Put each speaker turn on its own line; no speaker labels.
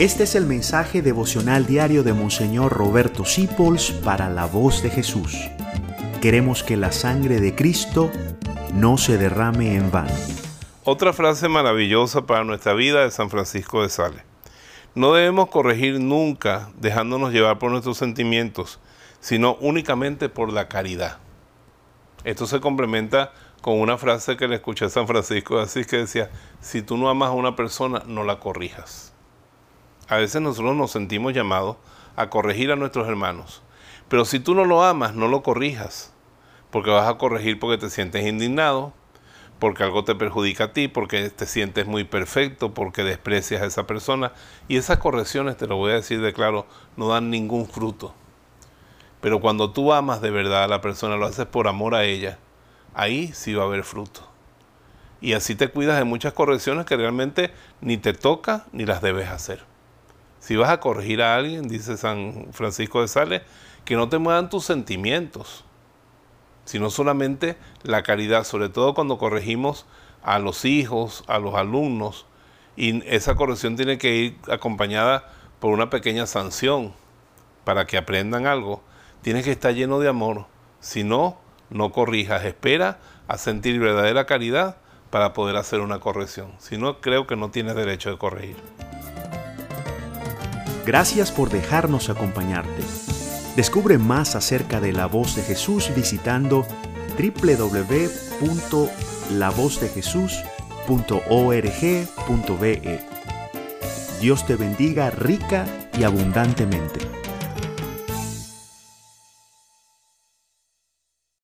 Este es el mensaje devocional diario de Monseñor Roberto Sipols para la voz de Jesús. Queremos que la sangre de Cristo no se derrame en vano.
Otra frase maravillosa para nuestra vida de San Francisco de Sales. No debemos corregir nunca dejándonos llevar por nuestros sentimientos, sino únicamente por la caridad. Esto se complementa con una frase que le escuché a San Francisco de Asís que decía, si tú no amas a una persona, no la corrijas. A veces nosotros nos sentimos llamados a corregir a nuestros hermanos. Pero si tú no lo amas, no lo corrijas. Porque vas a corregir porque te sientes indignado, porque algo te perjudica a ti, porque te sientes muy perfecto, porque desprecias a esa persona. Y esas correcciones, te lo voy a decir de claro, no dan ningún fruto. Pero cuando tú amas de verdad a la persona, lo haces por amor a ella, ahí sí va a haber fruto. Y así te cuidas de muchas correcciones que realmente ni te toca ni las debes hacer. Si vas a corregir a alguien, dice San Francisco de Sales, que no te muevan tus sentimientos, sino solamente la caridad, sobre todo cuando corregimos a los hijos, a los alumnos, y esa corrección tiene que ir acompañada por una pequeña sanción para que aprendan algo. Tienes que estar lleno de amor, si no, no corrijas, espera a sentir verdadera caridad para poder hacer una corrección. Si no, creo que no tienes derecho de corregir.
Gracias por dejarnos acompañarte. Descubre más acerca de la voz de Jesús visitando www.lavozdejesús.org.be. Dios te bendiga rica y abundantemente.